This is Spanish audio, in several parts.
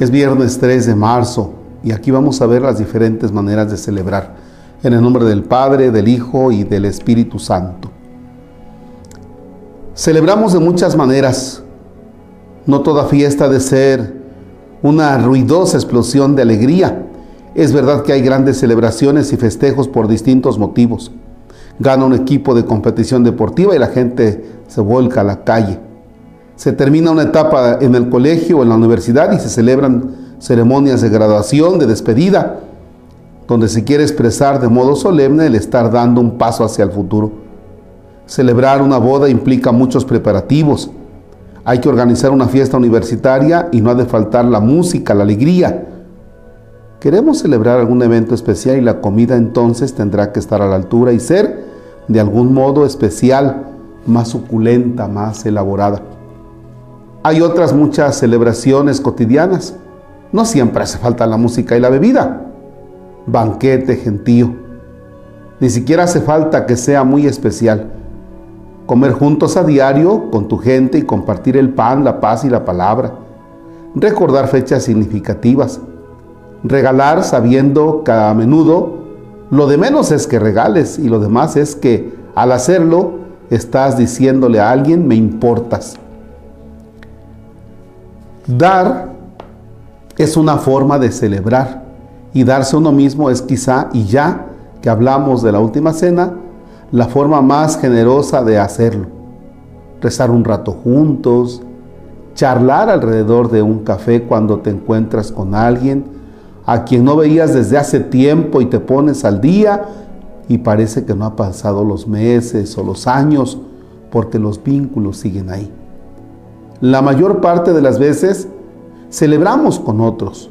Es viernes 3 de marzo y aquí vamos a ver las diferentes maneras de celebrar. En el nombre del Padre, del Hijo y del Espíritu Santo. Celebramos de muchas maneras. No toda fiesta ha de ser una ruidosa explosión de alegría. Es verdad que hay grandes celebraciones y festejos por distintos motivos. Gana un equipo de competición deportiva y la gente se vuelca a la calle. Se termina una etapa en el colegio o en la universidad y se celebran ceremonias de graduación, de despedida, donde se quiere expresar de modo solemne el estar dando un paso hacia el futuro. Celebrar una boda implica muchos preparativos. Hay que organizar una fiesta universitaria y no ha de faltar la música, la alegría. Queremos celebrar algún evento especial y la comida entonces tendrá que estar a la altura y ser de algún modo especial, más suculenta, más elaborada. Hay otras muchas celebraciones cotidianas. No siempre hace falta la música y la bebida. Banquete gentío. Ni siquiera hace falta que sea muy especial. Comer juntos a diario con tu gente y compartir el pan, la paz y la palabra. Recordar fechas significativas. Regalar sabiendo que a menudo lo de menos es que regales y lo demás es que al hacerlo estás diciéndole a alguien me importas. Dar es una forma de celebrar y darse uno mismo es quizá, y ya que hablamos de la última cena, la forma más generosa de hacerlo. Rezar un rato juntos, charlar alrededor de un café cuando te encuentras con alguien a quien no veías desde hace tiempo y te pones al día y parece que no ha pasado los meses o los años porque los vínculos siguen ahí. La mayor parte de las veces celebramos con otros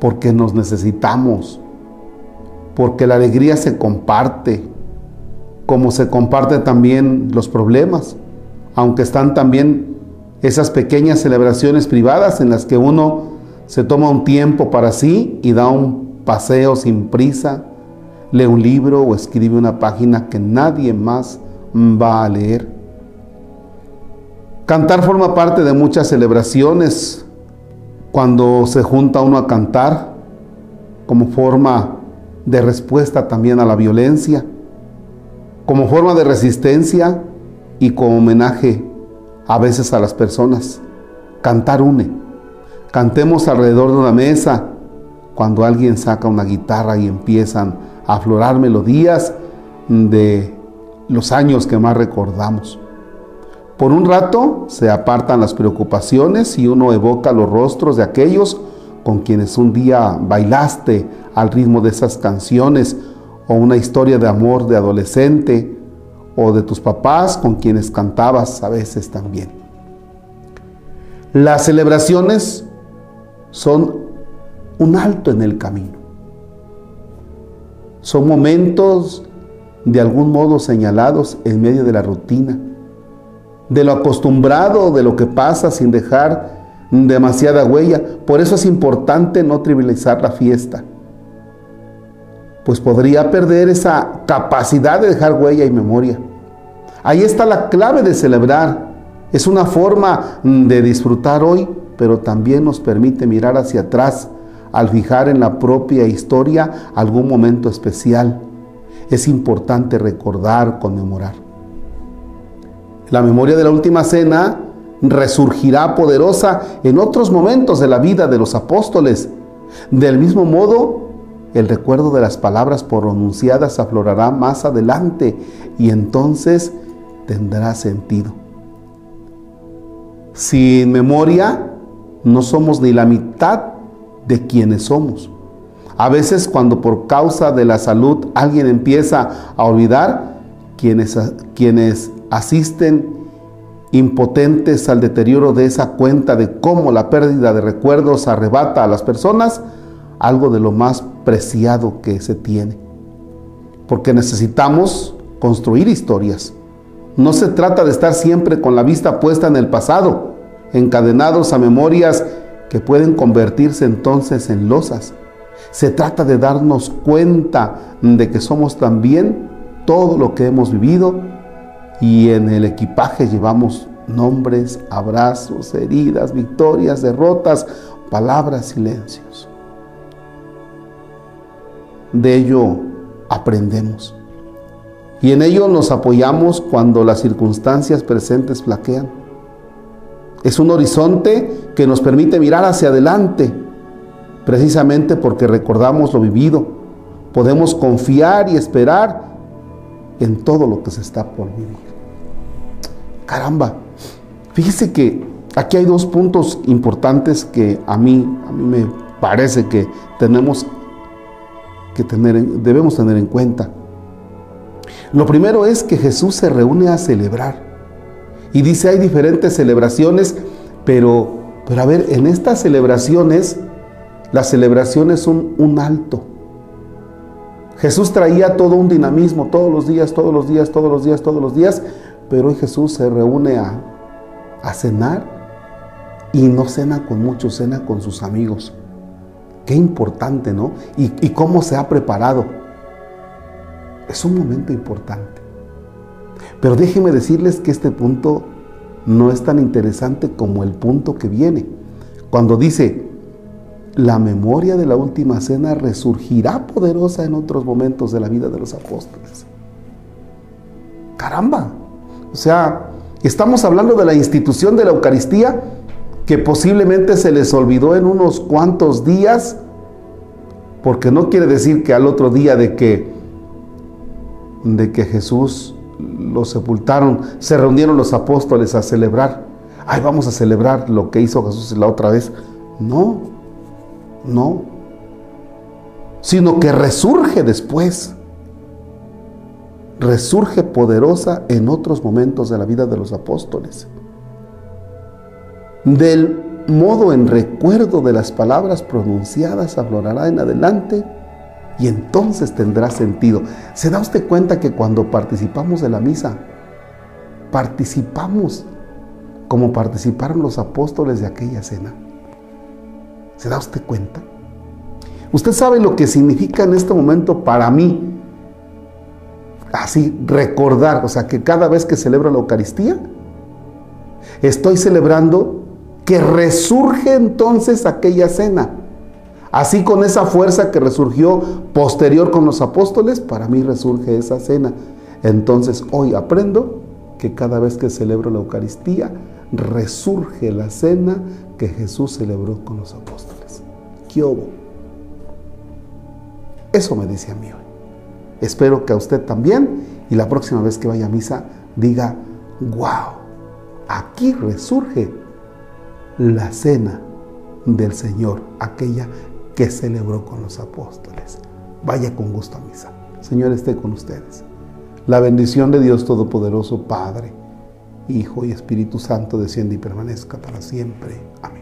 porque nos necesitamos, porque la alegría se comparte, como se comparten también los problemas, aunque están también esas pequeñas celebraciones privadas en las que uno se toma un tiempo para sí y da un paseo sin prisa, lee un libro o escribe una página que nadie más va a leer. Cantar forma parte de muchas celebraciones cuando se junta uno a cantar como forma de respuesta también a la violencia, como forma de resistencia y como homenaje a veces a las personas. Cantar une. Cantemos alrededor de una mesa cuando alguien saca una guitarra y empiezan a aflorar melodías de los años que más recordamos. Por un rato se apartan las preocupaciones y uno evoca los rostros de aquellos con quienes un día bailaste al ritmo de esas canciones o una historia de amor de adolescente o de tus papás con quienes cantabas a veces también. Las celebraciones son un alto en el camino. Son momentos de algún modo señalados en medio de la rutina de lo acostumbrado, de lo que pasa sin dejar demasiada huella. Por eso es importante no trivializar la fiesta, pues podría perder esa capacidad de dejar huella y memoria. Ahí está la clave de celebrar. Es una forma de disfrutar hoy, pero también nos permite mirar hacia atrás al fijar en la propia historia algún momento especial. Es importante recordar, conmemorar. La memoria de la última cena resurgirá poderosa en otros momentos de la vida de los apóstoles. Del mismo modo, el recuerdo de las palabras pronunciadas aflorará más adelante y entonces tendrá sentido. Sin memoria no somos ni la mitad de quienes somos. A veces cuando por causa de la salud alguien empieza a olvidar, quienes, quienes asisten impotentes al deterioro de esa cuenta de cómo la pérdida de recuerdos arrebata a las personas algo de lo más preciado que se tiene. Porque necesitamos construir historias. No se trata de estar siempre con la vista puesta en el pasado, encadenados a memorias que pueden convertirse entonces en losas. Se trata de darnos cuenta de que somos también todo lo que hemos vivido y en el equipaje llevamos nombres, abrazos, heridas, victorias, derrotas, palabras, silencios. De ello aprendemos. Y en ello nos apoyamos cuando las circunstancias presentes flaquean. Es un horizonte que nos permite mirar hacia adelante, precisamente porque recordamos lo vivido. Podemos confiar y esperar en todo lo que se está por vivir. Caramba, fíjese que aquí hay dos puntos importantes que a mí, a mí me parece que tenemos que tener, debemos tener en cuenta. Lo primero es que Jesús se reúne a celebrar. Y dice, hay diferentes celebraciones, pero, pero a ver, en estas celebraciones, las celebraciones son un alto. Jesús traía todo un dinamismo todos los días, todos los días, todos los días, todos los días, pero hoy Jesús se reúne a, cenar y no cena con muchos, cena con sus amigos. Qué importante, ¿no? Y, y cómo se ha preparado. Es un momento importante. Pero déjenme decirles que este punto no es tan interesante como el punto que viene. Cuando dice, la memoria de la última cena resurgirá poderosa en otros momentos de la vida de los apóstoles. Caramba. O sea, estamos hablando de la institución de la Eucaristía que posiblemente se les olvidó en unos cuantos días, porque no quiere decir que al otro día de que de que Jesús lo sepultaron, se reunieron los apóstoles a celebrar. Ay, vamos a celebrar lo que hizo Jesús la otra vez. No, no. Sino que resurge después. Resurge poderosa en otros momentos de la vida de los apóstoles. Del modo en recuerdo de las palabras pronunciadas aflorará en adelante y entonces tendrá sentido. ¿Se da usted cuenta que cuando participamos de la misa, participamos como participaron los apóstoles de aquella cena? ¿Se da usted cuenta? Usted sabe lo que significa en este momento para mí, así recordar, o sea, que cada vez que celebro la Eucaristía, estoy celebrando que resurge entonces aquella cena Así con esa fuerza que resurgió posterior con los apóstoles, para mí resurge esa cena. Entonces hoy aprendo que cada vez que celebro la Eucaristía, resurge la cena que Jesús celebró con los apóstoles. ¿Qué hubo? Eso me dice a mí hoy. Espero que a usted también y la próxima vez que vaya a misa diga, wow, aquí resurge la cena del Señor, aquella que celebró con los apóstoles. Vaya con gusto a misa. Señor esté con ustedes. La bendición de Dios Todopoderoso, Padre, Hijo y Espíritu Santo, desciende y permanezca para siempre. Amén.